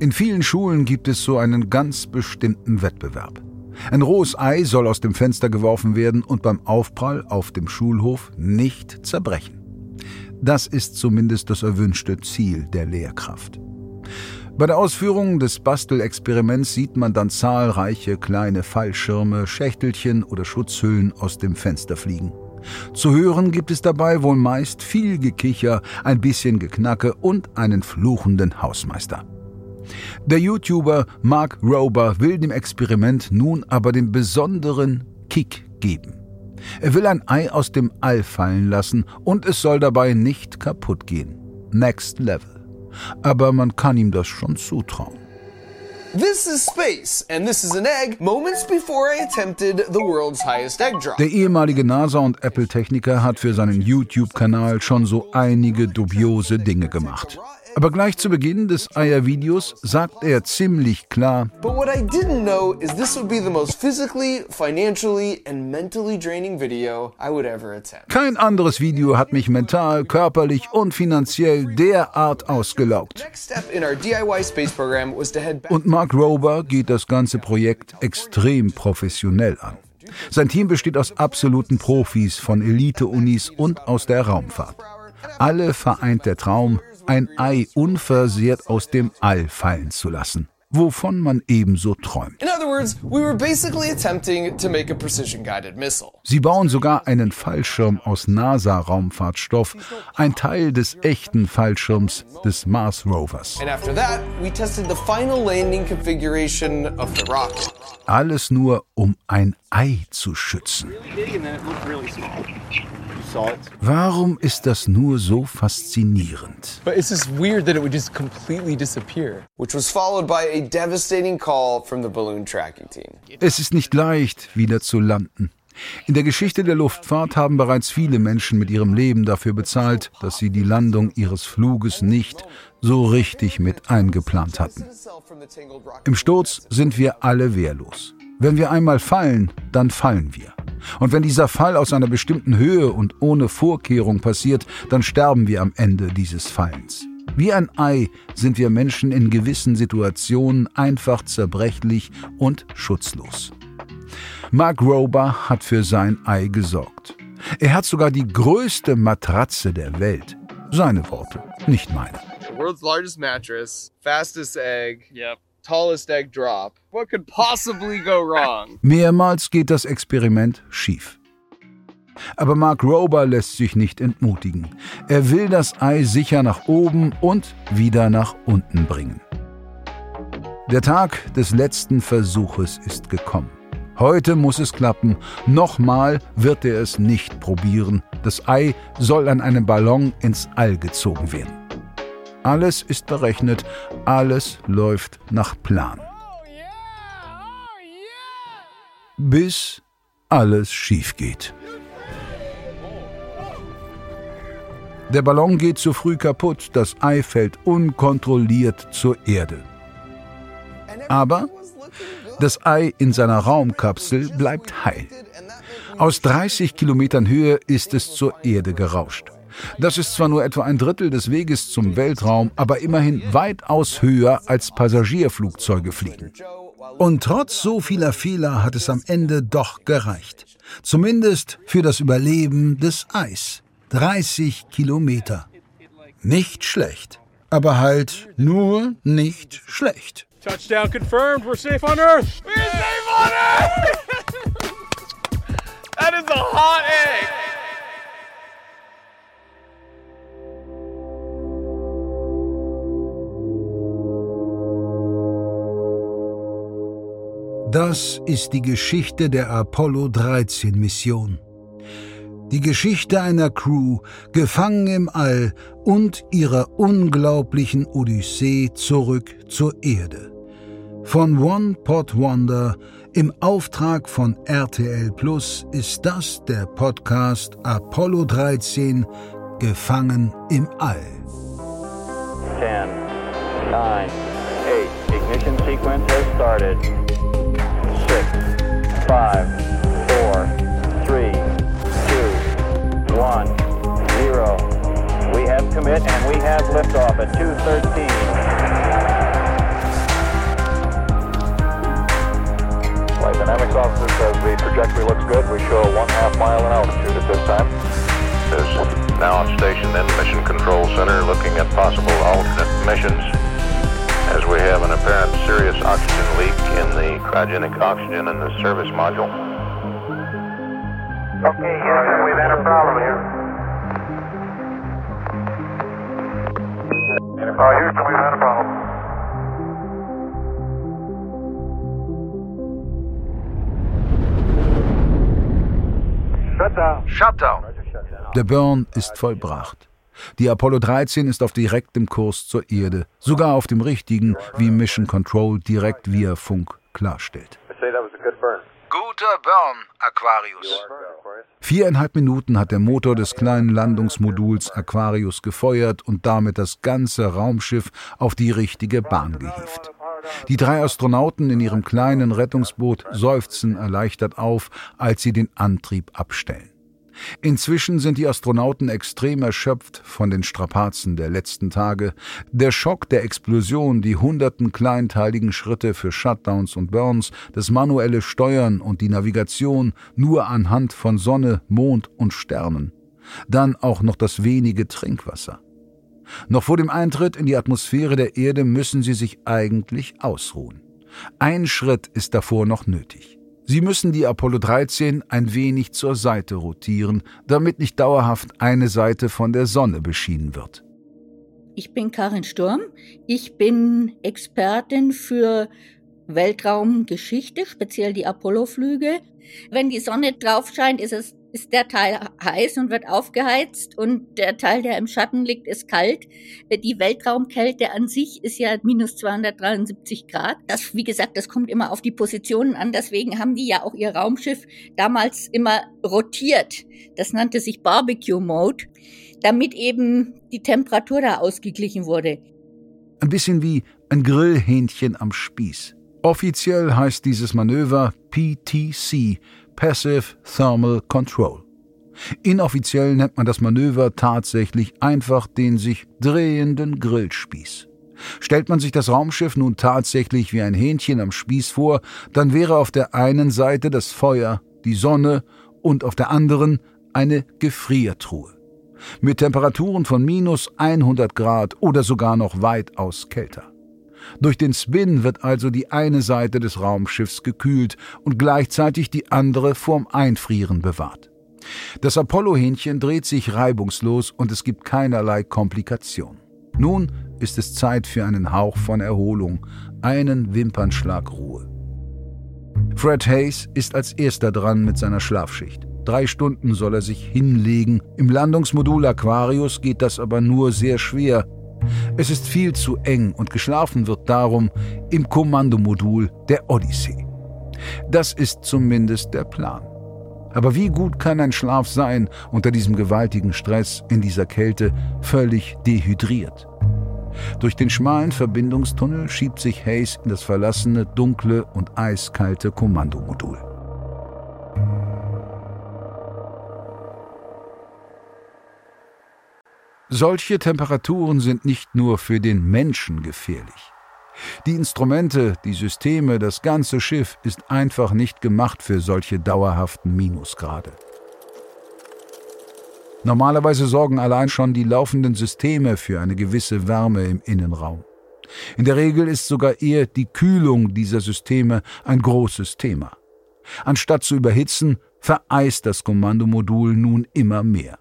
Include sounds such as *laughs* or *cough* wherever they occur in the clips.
In vielen Schulen gibt es so einen ganz bestimmten Wettbewerb. Ein rohes Ei soll aus dem Fenster geworfen werden und beim Aufprall auf dem Schulhof nicht zerbrechen. Das ist zumindest das erwünschte Ziel der Lehrkraft. Bei der Ausführung des Bastelexperiments sieht man dann zahlreiche kleine Fallschirme, Schächtelchen oder Schutzhüllen aus dem Fenster fliegen. Zu hören gibt es dabei wohl meist viel Gekicher, ein bisschen Geknacke und einen fluchenden Hausmeister. Der YouTuber Mark Rober will dem Experiment nun aber den besonderen Kick geben. Er will ein Ei aus dem All fallen lassen und es soll dabei nicht kaputt gehen. Next Level. Aber man kann ihm das schon zutrauen. This is space, and this is an egg moments before I attempted the world's highest egg drop. Der ehemalige NASA- und Apple-Techniker hat für seinen YouTube-Kanal schon so einige dubiose Dinge gemacht. Aber gleich zu Beginn des Eier-Videos sagt er ziemlich klar, But what I didn't know is this would be the most physically, financially, and mentally draining video I would ever attempt. kein anderes Video hat mich mental, körperlich und finanziell derart ausgelaugt. Und Mark Rober geht das ganze Projekt extrem professionell an. Sein Team besteht aus absoluten Profis von Elite-Unis und aus der Raumfahrt. Alle vereint der Traum, ein Ei unversehrt aus dem All fallen zu lassen, wovon man ebenso träumt. In other words, we were basically attempting to make a precision guided missile. Sie bauen sogar einen Fallschirm aus NASA-Raumfahrtstoff, ein Teil des echten Fallschirms des Mars Rovers. And after that, we tested the final landing configuration of the rocket. Alles nur, um ein Ei zu schützen. Warum ist das nur so faszinierend? But it's just weird that it would just completely disappear. Which was followed by a devastating call from the balloon tracking team. Es ist nicht leicht, wieder zu landen. In der Geschichte der Luftfahrt haben bereits viele Menschen mit ihrem Leben dafür bezahlt, dass sie die Landung ihres Fluges nicht so richtig mit eingeplant hatten. Im Sturz sind wir alle wehrlos. Wenn wir einmal fallen, dann fallen wir. Und wenn dieser Fall aus einer bestimmten Höhe und ohne Vorkehrung passiert, dann sterben wir am Ende dieses Fallens. Wie ein Ei sind wir Menschen in gewissen Situationen einfach zerbrechlich und schutzlos. Mark Rober hat für sein Ei gesorgt. Er hat sogar die größte Matratze der Welt. Seine Worte, nicht meine. The world's largest mattress, fastest egg, Yep. Tallest egg drop. What could possibly go wrong? *laughs* Mehrmals geht das Experiment schief. Aber Mark Rober lässt sich nicht entmutigen. Er will das Ei sicher nach oben und wieder nach unten bringen. Der Tag des letzten Versuches ist gekommen. Heute muss es klappen. Nochmal wird er es nicht probieren. Das Ei soll an einem Ballon ins All gezogen werden. Alles ist berechnet, alles läuft nach Plan. Bis alles schief geht. Der Ballon geht zu früh kaputt, das Ei fällt unkontrolliert zur Erde. Aber das Ei in seiner Raumkapsel bleibt heil. Aus 30 Kilometern Höhe ist es zur Erde gerauscht. Das ist zwar nur etwa ein Drittel des Weges zum Weltraum, aber immerhin weitaus höher als Passagierflugzeuge fliegen. Und trotz so vieler Fehler hat es am Ende doch gereicht. Zumindest für das Überleben des Eis. 30 Kilometer. Nicht schlecht. Aber halt nur nicht schlecht. Touchdown confirmed. We're safe on Earth. We're safe on Earth! *laughs* that is a hot egg! Das ist die Geschichte der Apollo 13 Mission. Die Geschichte einer Crew, gefangen im All und ihrer unglaublichen Odyssee zurück zur Erde. Von One Pot Wonder im Auftrag von RTL Plus ist das der Podcast Apollo 13 Gefangen im All. 10, 9, 8. Ignition sequence has started. five, four, three, two, one, zero. We have commit and we have liftoff at 2.13. Flight Dynamics officer says the trajectory looks good. We show a one half mile in altitude at this time. Is now stationed in Mission Control Center looking at possible alternate missions we have an apparent serious oxygen leak in the cryogenic oxygen in the service module. Okay, Houston, we've had a problem here. Oh, Houston, we've had a problem. Shutdown. Shutdown. Der Burn ist vollbracht. Die Apollo 13 ist auf direktem Kurs zur Erde, sogar auf dem richtigen, wie Mission Control direkt via Funk klarstellt. Guter Burn, Aquarius. Viereinhalb Minuten hat der Motor des kleinen Landungsmoduls Aquarius gefeuert und damit das ganze Raumschiff auf die richtige Bahn gehievt. Die drei Astronauten in ihrem kleinen Rettungsboot seufzen erleichtert auf, als sie den Antrieb abstellen. Inzwischen sind die Astronauten extrem erschöpft von den Strapazen der letzten Tage. Der Schock der Explosion, die hunderten kleinteiligen Schritte für Shutdowns und Burns, das manuelle Steuern und die Navigation nur anhand von Sonne, Mond und Sternen. Dann auch noch das wenige Trinkwasser. Noch vor dem Eintritt in die Atmosphäre der Erde müssen sie sich eigentlich ausruhen. Ein Schritt ist davor noch nötig. Sie müssen die Apollo 13 ein wenig zur Seite rotieren, damit nicht dauerhaft eine Seite von der Sonne beschienen wird. Ich bin Karin Sturm. Ich bin Expertin für Weltraumgeschichte, speziell die Apollo-Flüge. Wenn die Sonne drauf scheint, ist es ist der Teil heiß und wird aufgeheizt und der Teil, der im Schatten liegt, ist kalt. Die Weltraumkälte an sich ist ja minus 273 Grad. Das, wie gesagt, das kommt immer auf die Positionen an. Deswegen haben die ja auch ihr Raumschiff damals immer rotiert. Das nannte sich Barbecue Mode, damit eben die Temperatur da ausgeglichen wurde. Ein bisschen wie ein Grillhähnchen am Spieß. Offiziell heißt dieses Manöver PTC, Passive Thermal Control. Inoffiziell nennt man das Manöver tatsächlich einfach den sich drehenden Grillspieß. Stellt man sich das Raumschiff nun tatsächlich wie ein Hähnchen am Spieß vor, dann wäre auf der einen Seite das Feuer, die Sonne und auf der anderen eine Gefriertruhe. Mit Temperaturen von minus 100 Grad oder sogar noch weitaus kälter. Durch den Spin wird also die eine Seite des Raumschiffs gekühlt und gleichzeitig die andere vorm Einfrieren bewahrt. Das Apollo-Hähnchen dreht sich reibungslos und es gibt keinerlei Komplikation. Nun ist es Zeit für einen Hauch von Erholung, einen Wimpernschlag Ruhe. Fred Hayes ist als erster dran mit seiner Schlafschicht. Drei Stunden soll er sich hinlegen. Im Landungsmodul Aquarius geht das aber nur sehr schwer, es ist viel zu eng und geschlafen wird darum im Kommandomodul der Odyssee. Das ist zumindest der Plan. Aber wie gut kann ein Schlaf sein unter diesem gewaltigen Stress, in dieser Kälte, völlig dehydriert? Durch den schmalen Verbindungstunnel schiebt sich Hayes in das verlassene, dunkle und eiskalte Kommandomodul. Solche Temperaturen sind nicht nur für den Menschen gefährlich. Die Instrumente, die Systeme, das ganze Schiff ist einfach nicht gemacht für solche dauerhaften Minusgrade. Normalerweise sorgen allein schon die laufenden Systeme für eine gewisse Wärme im Innenraum. In der Regel ist sogar eher die Kühlung dieser Systeme ein großes Thema. Anstatt zu überhitzen, vereist das Kommandomodul nun immer mehr.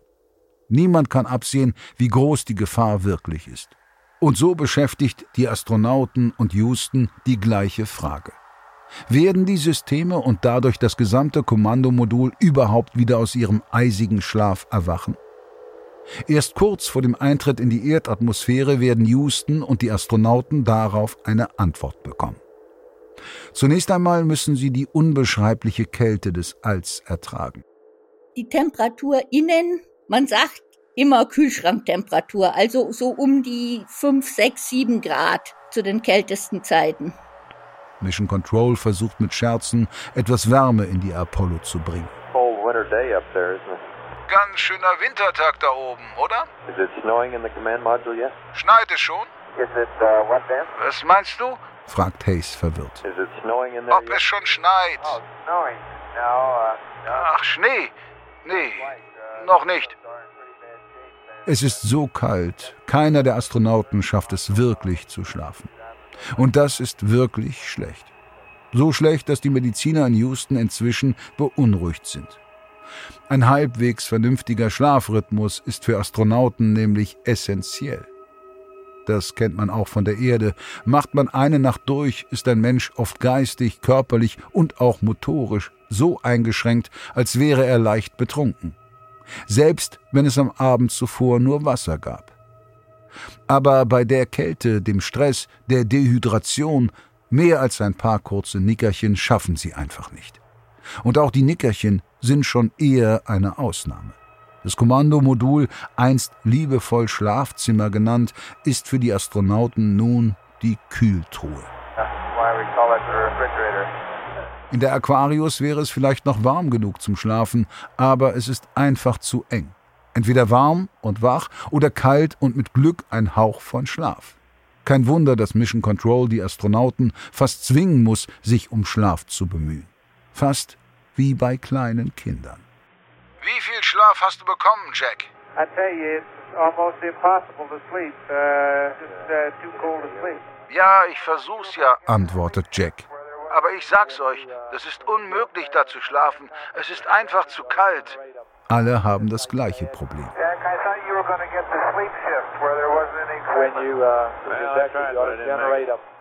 Niemand kann absehen, wie groß die Gefahr wirklich ist. Und so beschäftigt die Astronauten und Houston die gleiche Frage. Werden die Systeme und dadurch das gesamte Kommandomodul überhaupt wieder aus ihrem eisigen Schlaf erwachen? Erst kurz vor dem Eintritt in die Erdatmosphäre werden Houston und die Astronauten darauf eine Antwort bekommen. Zunächst einmal müssen sie die unbeschreibliche Kälte des Alls ertragen. Die Temperatur innen man sagt immer Kühlschranktemperatur, also so um die 5, 6, 7 Grad zu den kältesten Zeiten. Mission Control versucht mit Scherzen etwas Wärme in die Apollo zu bringen. Ganz schöner Wintertag da oben, oder? Is it snowing in the command module yet? Schneit es schon? Is it uh, what then? Was meinst du? fragt Hayes verwirrt. Is it snowing in there Ob es schon schneit. Oh, snowing. Ach, Schnee? Nee, noch nicht. Es ist so kalt, keiner der Astronauten schafft es wirklich zu schlafen. Und das ist wirklich schlecht. So schlecht, dass die Mediziner in Houston inzwischen beunruhigt sind. Ein halbwegs vernünftiger Schlafrhythmus ist für Astronauten nämlich essentiell. Das kennt man auch von der Erde. Macht man eine Nacht durch, ist ein Mensch oft geistig, körperlich und auch motorisch so eingeschränkt, als wäre er leicht betrunken. Selbst wenn es am Abend zuvor nur Wasser gab. Aber bei der Kälte, dem Stress, der Dehydration, mehr als ein paar kurze Nickerchen schaffen sie einfach nicht. Und auch die Nickerchen sind schon eher eine Ausnahme. Das Kommandomodul, einst liebevoll Schlafzimmer genannt, ist für die Astronauten nun die Kühltruhe. In der Aquarius wäre es vielleicht noch warm genug zum Schlafen, aber es ist einfach zu eng. Entweder warm und wach oder kalt und mit Glück ein Hauch von Schlaf. Kein Wunder, dass Mission Control die Astronauten fast zwingen muss, sich um Schlaf zu bemühen. Fast wie bei kleinen Kindern. Wie viel Schlaf hast du bekommen, Jack? I tell you, it's almost impossible to sleep. Uh, just uh, too cold to sleep. Ja, ich versuch's ja, antwortet Jack. Aber ich sag's euch, das ist unmöglich, da zu schlafen. Es ist einfach zu kalt. Alle haben das gleiche Problem. Jack, I thought you were going to get the sleep shift where there wasn't any when you uh,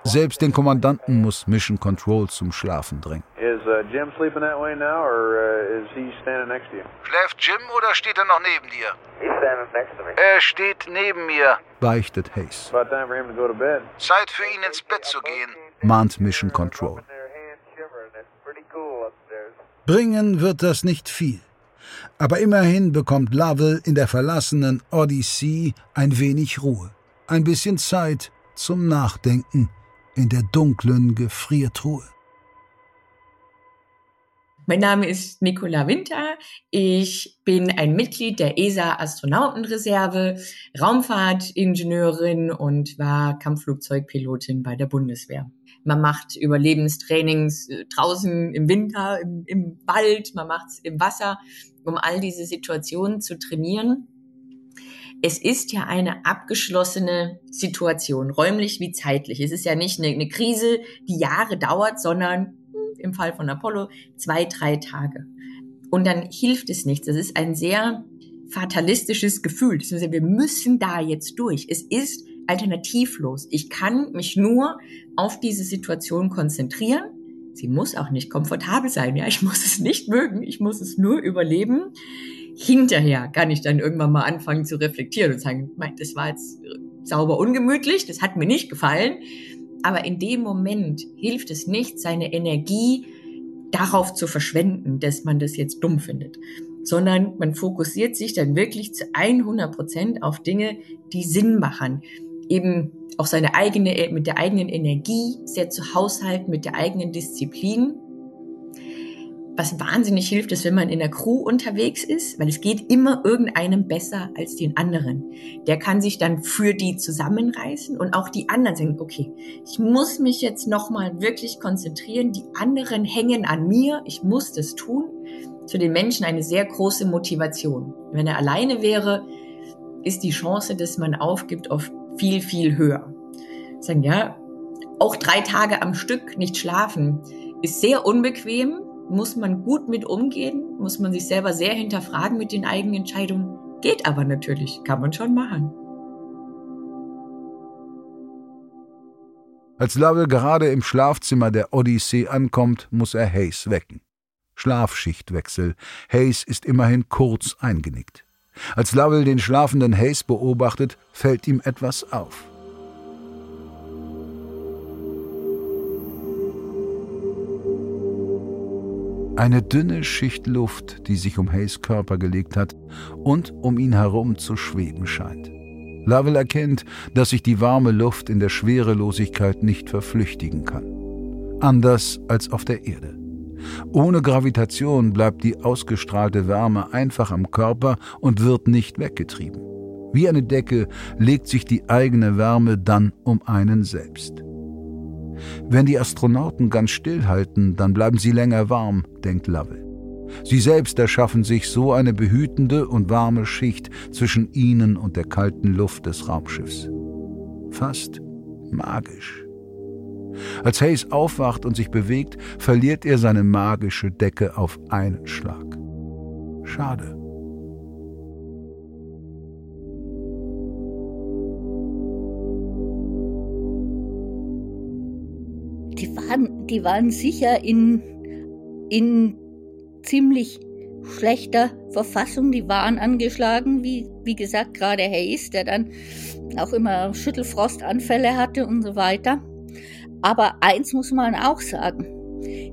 Selbst den Kommandanten muss Mission Control zum Schlafen drängen. Is uh, Jim sleeping that way now, or uh, is he standing next to you? Schläft Jim oder steht er noch neben dir? He's standing next to me. Er steht neben mir, beichtet Hayes. About time for him to go to bed. Zeit für ihn ins Bett zu gehen, mahnt Mission Control. Bringen wird das nicht viel. Aber immerhin bekommt Lovell in der verlassenen Odyssey ein wenig Ruhe. Ein bisschen Zeit zum Nachdenken in der dunklen Gefriertruhe. Mein Name ist Nicola Winter. Ich bin ein Mitglied der ESA Astronautenreserve, Raumfahrtingenieurin und war Kampfflugzeugpilotin bei der Bundeswehr. Man macht Überlebenstrainings äh, draußen im Winter, im, im Wald, man macht es im Wasser, um all diese Situationen zu trainieren. Es ist ja eine abgeschlossene Situation, räumlich wie zeitlich. Es ist ja nicht eine, eine Krise, die Jahre dauert, sondern hm, im Fall von Apollo zwei, drei Tage. Und dann hilft es nichts. Das ist ein sehr fatalistisches Gefühl. Wir müssen da jetzt durch. Es ist alternativlos. Ich kann mich nur auf diese Situation konzentrieren. Sie muss auch nicht komfortabel sein. Ja, ich muss es nicht mögen. Ich muss es nur überleben. Hinterher kann ich dann irgendwann mal anfangen zu reflektieren und sagen, das war jetzt sauber ungemütlich. Das hat mir nicht gefallen. Aber in dem Moment hilft es nicht, seine Energie darauf zu verschwenden, dass man das jetzt dumm findet, sondern man fokussiert sich dann wirklich zu 100 Prozent auf Dinge, die Sinn machen. Eben auch seine eigene, mit der eigenen Energie sehr zu haushalten, mit der eigenen Disziplin. Was wahnsinnig hilft, ist, wenn man in der Crew unterwegs ist, weil es geht immer irgendeinem besser als den anderen. Der kann sich dann für die zusammenreißen und auch die anderen sagen, okay, ich muss mich jetzt nochmal wirklich konzentrieren. Die anderen hängen an mir. Ich muss das tun. Für den Menschen eine sehr große Motivation. Wenn er alleine wäre, ist die Chance, dass man aufgibt, oft viel, viel höher. Sagen, ja, auch drei Tage am Stück nicht schlafen ist sehr unbequem, muss man gut mit umgehen, muss man sich selber sehr hinterfragen mit den eigenen Entscheidungen. Geht aber natürlich, kann man schon machen. Als Lovell gerade im Schlafzimmer der Odyssee ankommt, muss er Hayes wecken. Schlafschichtwechsel. Hayes ist immerhin kurz eingenickt. Als Lovell den schlafenden Hayes beobachtet, fällt ihm etwas auf. Eine dünne Schicht Luft, die sich um Hayes Körper gelegt hat und um ihn herum zu schweben scheint. Lovell erkennt, dass sich die warme Luft in der Schwerelosigkeit nicht verflüchtigen kann. Anders als auf der Erde. Ohne Gravitation bleibt die ausgestrahlte Wärme einfach am Körper und wird nicht weggetrieben. Wie eine Decke legt sich die eigene Wärme dann um einen selbst. Wenn die Astronauten ganz stillhalten, dann bleiben sie länger warm, denkt Lovell. Sie selbst erschaffen sich so eine behütende und warme Schicht zwischen ihnen und der kalten Luft des Raumschiffs. Fast magisch. Als Hayes aufwacht und sich bewegt, verliert er seine magische Decke auf einen Schlag. Schade. Die waren, die waren sicher in, in ziemlich schlechter Verfassung. Die waren angeschlagen, wie, wie gesagt, gerade Hayes, der dann auch immer Schüttelfrostanfälle hatte und so weiter. Aber eins muss man auch sagen,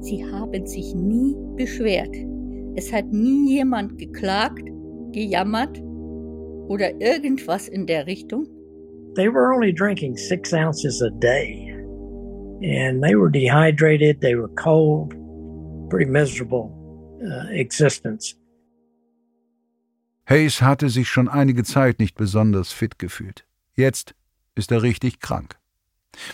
sie haben sich nie beschwert. Es hat nie jemand geklagt, gejammert oder irgendwas in der Richtung. They were only drinking six ounces a day. And they were dehydrated, they were cold, pretty miserable uh, existence. Hayes hatte sich schon einige Zeit nicht besonders fit gefühlt. Jetzt ist er richtig krank.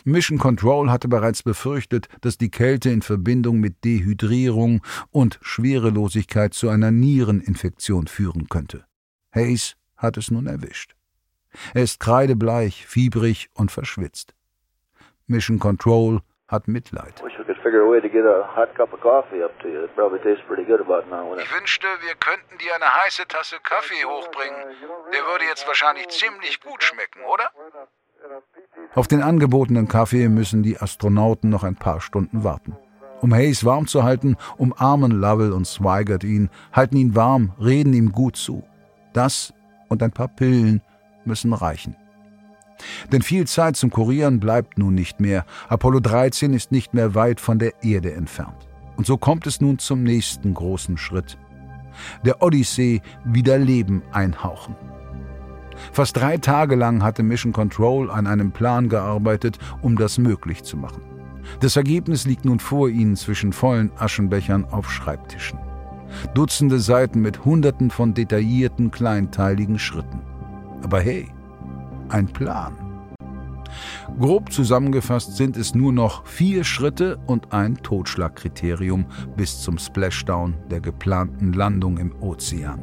Mission Control hatte bereits befürchtet, dass die Kälte in Verbindung mit Dehydrierung und Schwerelosigkeit zu einer Niereninfektion führen könnte. Hayes hat es nun erwischt. Er ist kreidebleich, fiebrig und verschwitzt. Mission Control hat Mitleid. Ich wünschte, wir könnten dir eine heiße Tasse Kaffee hochbringen. Der würde jetzt wahrscheinlich ziemlich gut schmecken, oder? Auf den angebotenen Kaffee müssen die Astronauten noch ein paar Stunden warten. Um Hayes warm zu halten, umarmen Lovell und Swigert ihn, halten ihn warm, reden ihm gut zu. Das und ein paar Pillen müssen reichen. Denn viel Zeit zum Kurieren bleibt nun nicht mehr. Apollo 13 ist nicht mehr weit von der Erde entfernt. Und so kommt es nun zum nächsten großen Schritt. Der Odyssee wieder Leben einhauchen. Fast drei Tage lang hatte Mission Control an einem Plan gearbeitet, um das möglich zu machen. Das Ergebnis liegt nun vor Ihnen zwischen vollen Aschenbechern auf Schreibtischen. Dutzende Seiten mit Hunderten von detaillierten, kleinteiligen Schritten. Aber hey, ein Plan. Grob zusammengefasst sind es nur noch vier Schritte und ein Totschlagkriterium bis zum Splashdown der geplanten Landung im Ozean.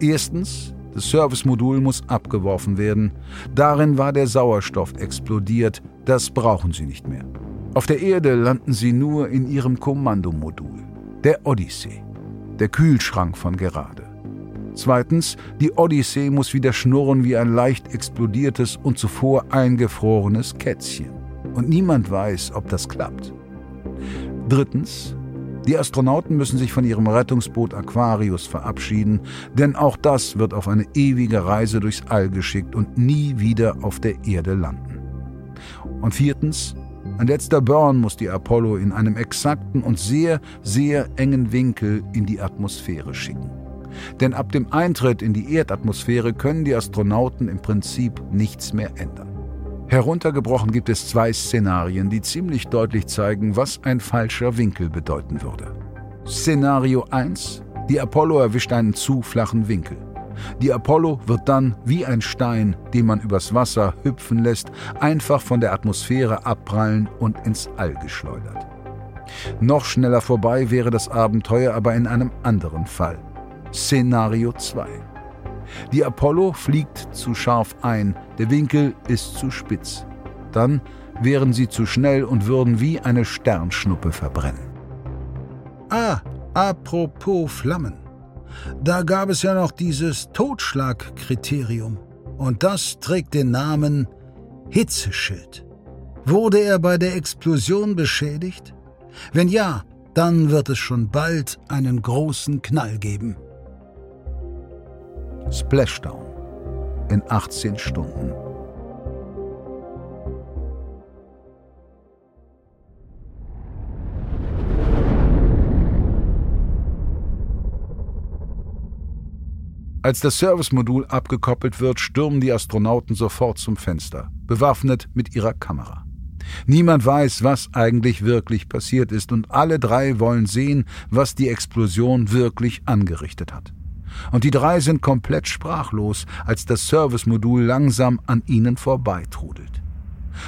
Erstens das Servicemodul muss abgeworfen werden. Darin war der Sauerstoff explodiert. Das brauchen Sie nicht mehr. Auf der Erde landen Sie nur in Ihrem Kommandomodul, der Odyssee, der Kühlschrank von gerade. Zweitens, die Odyssee muss wieder schnurren wie ein leicht explodiertes und zuvor eingefrorenes Kätzchen. Und niemand weiß, ob das klappt. Drittens, die Astronauten müssen sich von ihrem Rettungsboot Aquarius verabschieden, denn auch das wird auf eine ewige Reise durchs All geschickt und nie wieder auf der Erde landen. Und viertens, ein letzter Burn muss die Apollo in einem exakten und sehr, sehr engen Winkel in die Atmosphäre schicken. Denn ab dem Eintritt in die Erdatmosphäre können die Astronauten im Prinzip nichts mehr ändern. Heruntergebrochen gibt es zwei Szenarien, die ziemlich deutlich zeigen, was ein falscher Winkel bedeuten würde. Szenario 1. Die Apollo erwischt einen zu flachen Winkel. Die Apollo wird dann wie ein Stein, den man übers Wasser hüpfen lässt, einfach von der Atmosphäre abprallen und ins All geschleudert. Noch schneller vorbei wäre das Abenteuer aber in einem anderen Fall. Szenario 2. Die Apollo fliegt zu scharf ein, der Winkel ist zu spitz. Dann wären sie zu schnell und würden wie eine Sternschnuppe verbrennen. Ah, apropos Flammen. Da gab es ja noch dieses Totschlagkriterium. Und das trägt den Namen Hitzeschild. Wurde er bei der Explosion beschädigt? Wenn ja, dann wird es schon bald einen großen Knall geben. Splashdown in 18 Stunden. Als das Servicemodul abgekoppelt wird, stürmen die Astronauten sofort zum Fenster, bewaffnet mit ihrer Kamera. Niemand weiß, was eigentlich wirklich passiert ist, und alle drei wollen sehen, was die Explosion wirklich angerichtet hat und die drei sind komplett sprachlos, als das Servicemodul langsam an ihnen vorbeitrudelt.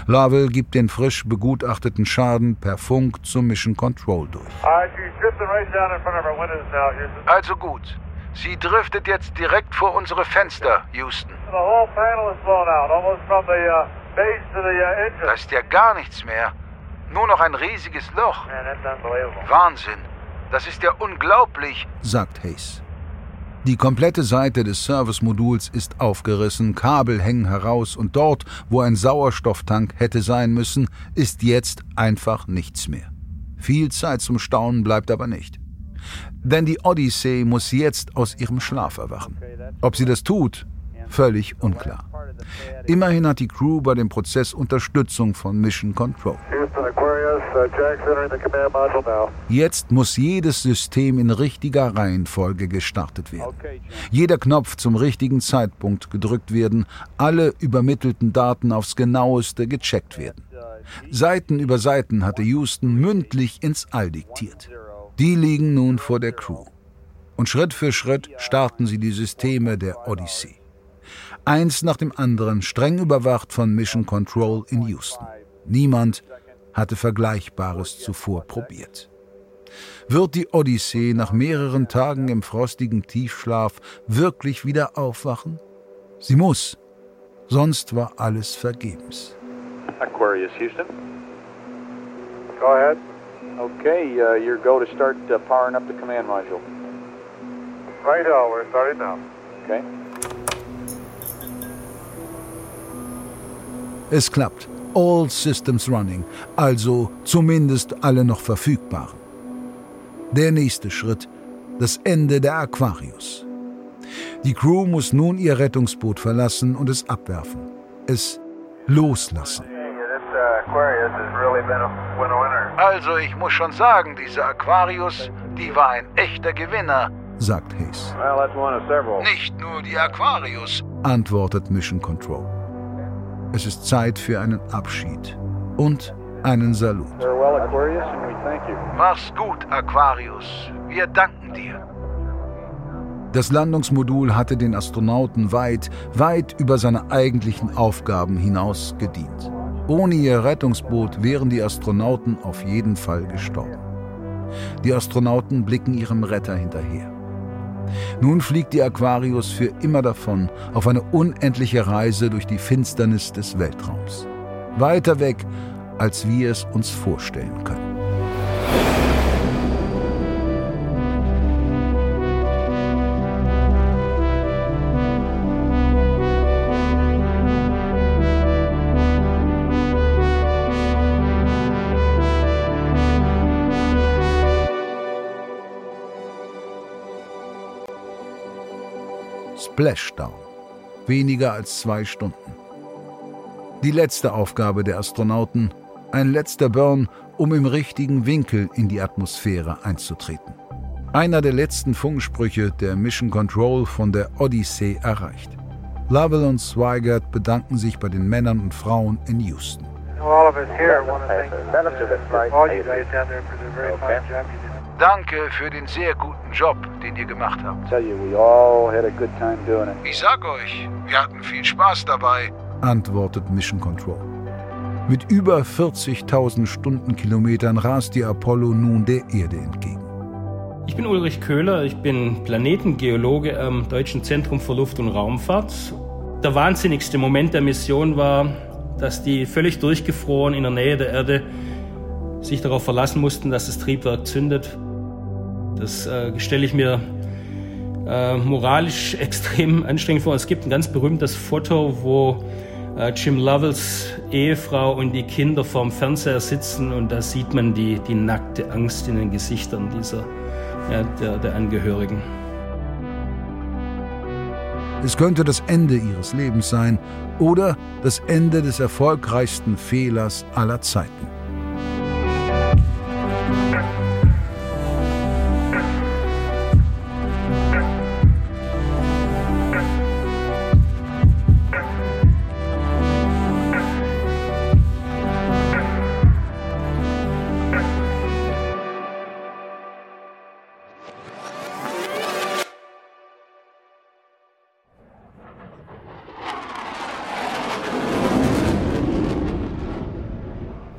Lovell gibt den frisch begutachteten Schaden per Funk zum Mission Control durch. Also gut. Sie driftet jetzt direkt vor unsere Fenster, Houston. uh, Da ist ja gar nichts mehr. Nur noch ein riesiges Loch. Wahnsinn. Das ist ja unglaublich, sagt Hayes. Die komplette Seite des Servicemoduls ist aufgerissen, Kabel hängen heraus und dort, wo ein Sauerstofftank hätte sein müssen, ist jetzt einfach nichts mehr. Viel Zeit zum Staunen bleibt aber nicht. Denn die Odyssey muss jetzt aus ihrem Schlaf erwachen. Ob sie das tut, völlig unklar. Immerhin hat die Crew bei dem Prozess Unterstützung von Mission Control. Jetzt muss jedes System in richtiger Reihenfolge gestartet werden. Jeder Knopf zum richtigen Zeitpunkt gedrückt werden, alle übermittelten Daten aufs genaueste gecheckt werden. Seiten über Seiten hatte Houston mündlich ins All diktiert. Die liegen nun vor der Crew. Und Schritt für Schritt starten sie die Systeme der Odyssey. Eins nach dem anderen streng überwacht von Mission Control in Houston. Niemand hatte Vergleichbares zuvor probiert. Wird die Odyssee nach mehreren Tagen im frostigen Tiefschlaf wirklich wieder aufwachen? Sie muss, sonst war alles vergebens. Aquarius, Houston. Go ahead. Okay, uh, your go to start uh, powering up the command module. Right, oh, we're starting now. Okay. Es klappt. All Systems Running, also zumindest alle noch verfügbaren. Der nächste Schritt, das Ende der Aquarius. Die Crew muss nun ihr Rettungsboot verlassen und es abwerfen. Es loslassen. Also, ich muss schon sagen, diese Aquarius, die war ein echter Gewinner. sagt Hayes. Nicht nur die Aquarius. Antwortet Mission Control. Es ist Zeit für einen Abschied und einen Salut. Farewell, Aquarius, and we thank you. Mach's gut, Aquarius. Wir danken dir. Das Landungsmodul hatte den Astronauten weit, weit über seine eigentlichen Aufgaben hinaus gedient. Ohne ihr Rettungsboot wären die Astronauten auf jeden Fall gestorben. Die Astronauten blicken ihrem Retter hinterher. Nun fliegt die Aquarius für immer davon auf eine unendliche Reise durch die Finsternis des Weltraums. Weiter weg, als wir es uns vorstellen können. Splashdown. Weniger als zwei Stunden. Die letzte Aufgabe der Astronauten, ein letzter Burn, um im richtigen Winkel in die Atmosphäre einzutreten. Einer der letzten Funksprüche der Mission Control von der Odyssey erreicht. Lovell und Swigert bedanken sich bei den Männern und Frauen in Houston. All of us here want to thank all you guys down there for the very fine job you did. Danke für den sehr guten Job, den ihr gemacht habt. Ich sag euch, wir hatten viel Spaß dabei. antwortet Mission Control. Mit über 40.000 Stundenkilometern rast die Apollo nun der Erde entgegen. Ich bin Ulrich Köhler, ich bin Planetengeologe am Deutschen Zentrum für Luft- und Raumfahrt. Der wahnsinnigste Moment der Mission war, dass die völlig durchgefroren in der Nähe der Erde sich darauf verlassen mussten, dass das Triebwerk zündet. Das äh, stelle ich mir äh, moralisch *laughs* extrem anstrengend vor. Es gibt ein ganz berühmtes Foto, wo äh, Jim Lovells Ehefrau und die Kinder vorm Fernseher sitzen und da sieht man die, die nackte Angst in den Gesichtern dieser, ja, der, der Angehörigen. Es könnte das Ende ihres Lebens sein oder das Ende des erfolgreichsten Fehlers aller Zeiten.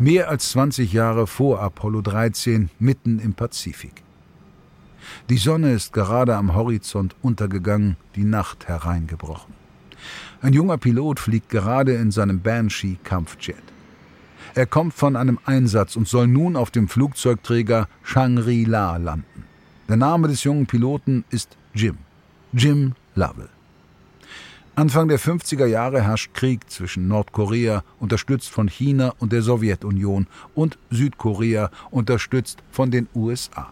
Mehr als 20 Jahre vor Apollo 13 mitten im Pazifik. Die Sonne ist gerade am Horizont untergegangen, die Nacht hereingebrochen. Ein junger Pilot fliegt gerade in seinem Banshee-Kampfjet. Er kommt von einem Einsatz und soll nun auf dem Flugzeugträger Shangri-La landen. Der Name des jungen Piloten ist Jim. Jim Lovell. Anfang der 50er Jahre herrscht Krieg zwischen Nordkorea, unterstützt von China und der Sowjetunion, und Südkorea, unterstützt von den USA.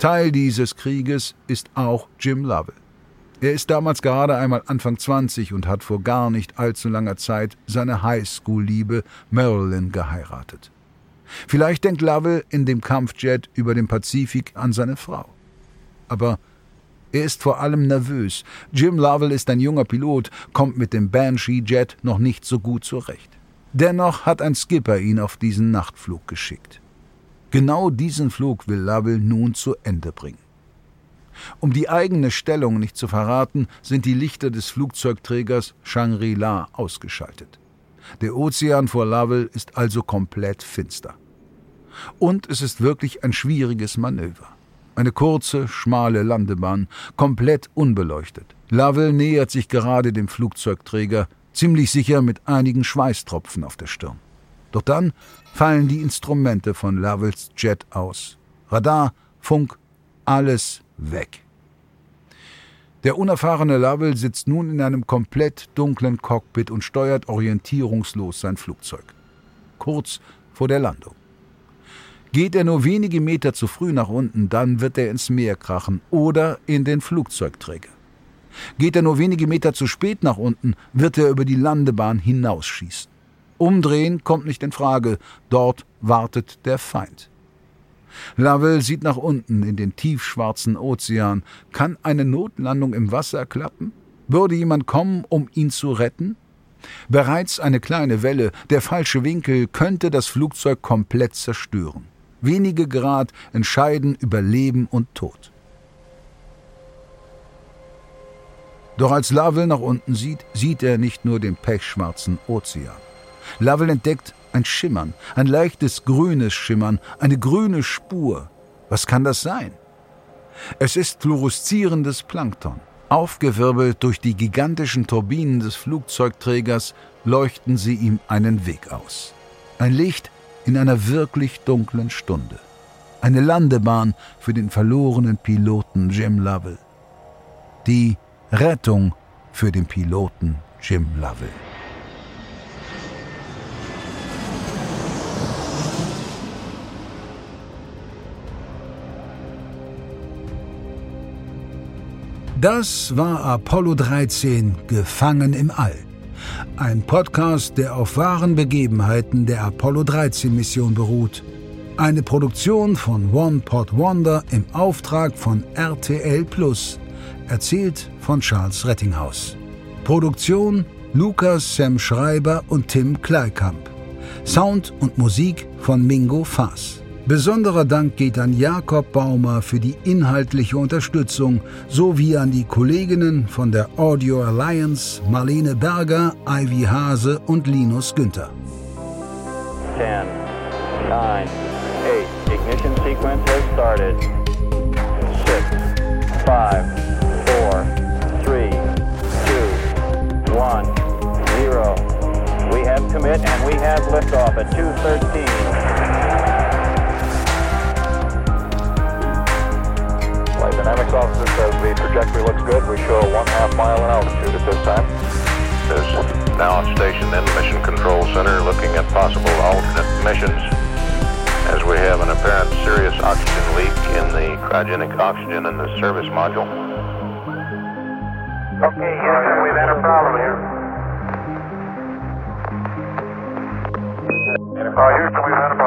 Teil dieses Krieges ist auch Jim Lovell. Er ist damals gerade einmal Anfang 20 und hat vor gar nicht allzu langer Zeit seine Highschool-Liebe Marilyn geheiratet. Vielleicht denkt Lovell in dem Kampfjet über den Pazifik an seine Frau. Aber er ist vor allem nervös. Jim Lovell ist ein junger Pilot, kommt mit dem Banshee-Jet noch nicht so gut zurecht. Dennoch hat ein Skipper ihn auf diesen Nachtflug geschickt. Genau diesen Flug will Lovell nun zu Ende bringen. Um die eigene Stellung nicht zu verraten, sind die Lichter des Flugzeugträgers Shangri-La ausgeschaltet. Der Ozean vor Lovell ist also komplett finster. Und es ist wirklich ein schwieriges Manöver. Eine kurze, schmale Landebahn, komplett unbeleuchtet. Lovell nähert sich gerade dem Flugzeugträger, ziemlich sicher mit einigen Schweißtropfen auf der Stirn. Doch dann fallen die Instrumente von Lovells Jet aus. Radar, Funk, alles weg. Der unerfahrene Lovell sitzt nun in einem komplett dunklen Cockpit und steuert orientierungslos sein Flugzeug. Kurz vor der Landung. Geht er nur wenige Meter zu früh nach unten, dann wird er ins Meer krachen oder in den Flugzeugträger. Geht er nur wenige Meter zu spät nach unten, wird er über die Landebahn hinausschießen. Umdrehen kommt nicht in Frage, dort wartet der Feind. Lavelle sieht nach unten in den tiefschwarzen Ozean. Kann eine Notlandung im Wasser klappen? Würde jemand kommen, um ihn zu retten? Bereits eine kleine Welle, der falsche Winkel könnte das Flugzeug komplett zerstören. Wenige Grad entscheiden über Leben und Tod. Doch als Lavelle nach unten sieht, sieht er nicht nur den pechschwarzen Ozean. Lavelle entdeckt ein Schimmern, ein leichtes grünes Schimmern, eine grüne Spur. Was kann das sein? Es ist fluoreszierendes Plankton. Aufgewirbelt durch die gigantischen Turbinen des Flugzeugträgers leuchten sie ihm einen Weg aus. Ein Licht in einer wirklich dunklen Stunde. Eine Landebahn für den verlorenen Piloten Jim Lovell. Die Rettung für den Piloten Jim Lovell. Das war Apollo 13, Gefangen im All. Ein Podcast, der auf wahren Begebenheiten der Apollo 13 Mission beruht. Eine Produktion von One Pot Wonder im Auftrag von RTL Plus. Erzählt von Charles Rettinghaus. Produktion Lukas Sam Schreiber und Tim Kleikamp. Sound und Musik von Mingo Faas. Besonderer Dank geht an Jakob Baumer für die inhaltliche Unterstützung sowie an die Kolleginnen von der Audio Alliance Marlene Berger, Ivy Hase und Linus Günther. 10, 9, 8, ignition sequence has started. 6, 5, 4, 3, 2, 1, 0. We have commit and we have liftoff at 213. Dynamics officer says the trajectory looks good. We show one half mile in altitude at this time. Is now stationed in the Mission Control Center looking at possible alternate missions as we have an apparent serious oxygen leak in the cryogenic oxygen in the service module. Okay, Houston, we've had a problem here. Oh, Houston, we've had a problem.